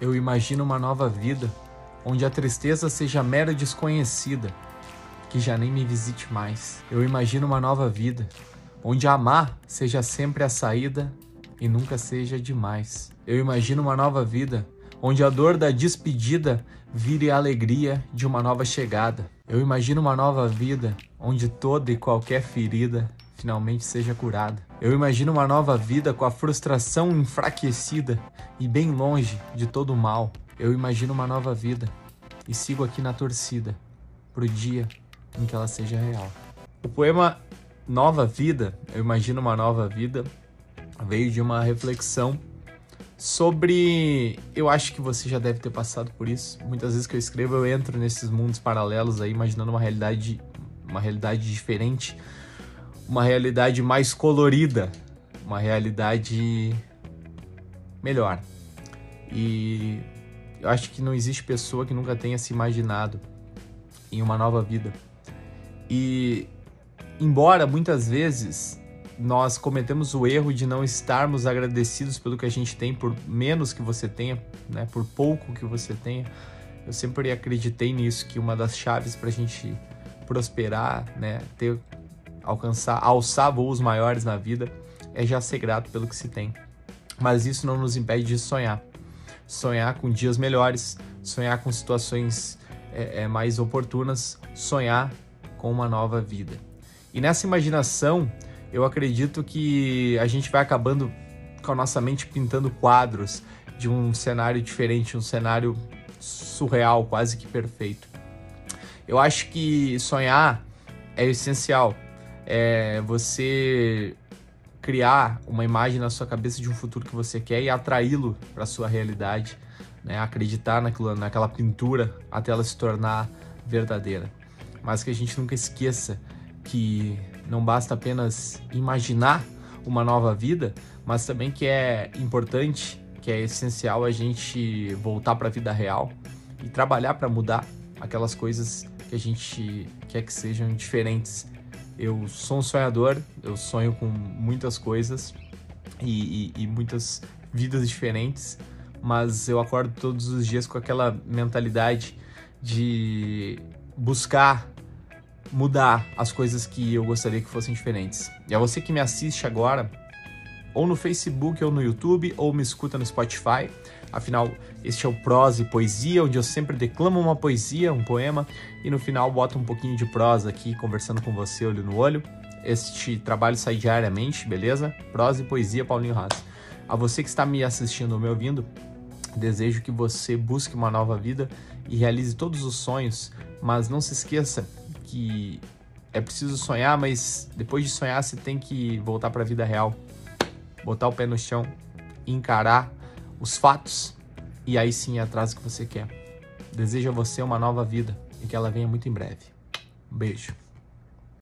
Eu imagino uma nova vida onde a tristeza seja mera desconhecida, que já nem me visite mais. Eu imagino uma nova vida onde amar seja sempre a saída e nunca seja demais. Eu imagino uma nova vida onde a dor da despedida vire a alegria de uma nova chegada. Eu imagino uma nova vida onde toda e qualquer ferida finalmente seja curada. Eu imagino uma nova vida com a frustração enfraquecida e bem longe de todo o mal. Eu imagino uma nova vida e sigo aqui na torcida pro dia em que ela seja real. O poema Nova Vida, eu imagino uma nova vida, veio de uma reflexão sobre. Eu acho que você já deve ter passado por isso. Muitas vezes que eu escrevo, eu entro nesses mundos paralelos aí, imaginando uma realidade, uma realidade diferente uma realidade mais colorida, uma realidade melhor. E eu acho que não existe pessoa que nunca tenha se imaginado em uma nova vida. E embora muitas vezes nós cometemos o erro de não estarmos agradecidos pelo que a gente tem, por menos que você tenha, né, por pouco que você tenha, eu sempre acreditei nisso que uma das chaves para a gente prosperar, né, ter alcançar, alçar voos maiores na vida, é já ser grato pelo que se tem. Mas isso não nos impede de sonhar. Sonhar com dias melhores, sonhar com situações é, é, mais oportunas, sonhar com uma nova vida. E nessa imaginação, eu acredito que a gente vai acabando com a nossa mente pintando quadros de um cenário diferente, um cenário surreal, quase que perfeito. Eu acho que sonhar é essencial é você criar uma imagem na sua cabeça de um futuro que você quer e atraí-lo para sua realidade, né? Acreditar naquilo, naquela pintura até ela se tornar verdadeira. Mas que a gente nunca esqueça que não basta apenas imaginar uma nova vida, mas também que é importante, que é essencial a gente voltar para a vida real e trabalhar para mudar aquelas coisas que a gente quer que sejam diferentes eu sou um sonhador, eu sonho com muitas coisas e, e, e muitas vidas diferentes, mas eu acordo todos os dias com aquela mentalidade de buscar mudar as coisas que eu gostaria que fossem diferentes. E a você que me assiste agora, ou no Facebook ou no YouTube, ou me escuta no Spotify, Afinal, este é o Prosa e Poesia, onde eu sempre declamo uma poesia, um poema, e no final boto um pouquinho de prosa aqui, conversando com você olho no olho. Este trabalho sai diariamente, beleza? Prosa e Poesia, Paulinho Haas. A você que está me assistindo ou me ouvindo, desejo que você busque uma nova vida e realize todos os sonhos, mas não se esqueça que é preciso sonhar, mas depois de sonhar você tem que voltar para a vida real, botar o pé no chão, encarar os fatos e aí sim é atrás que você quer. Desejo a você uma nova vida e que ela venha muito em breve. Um beijo.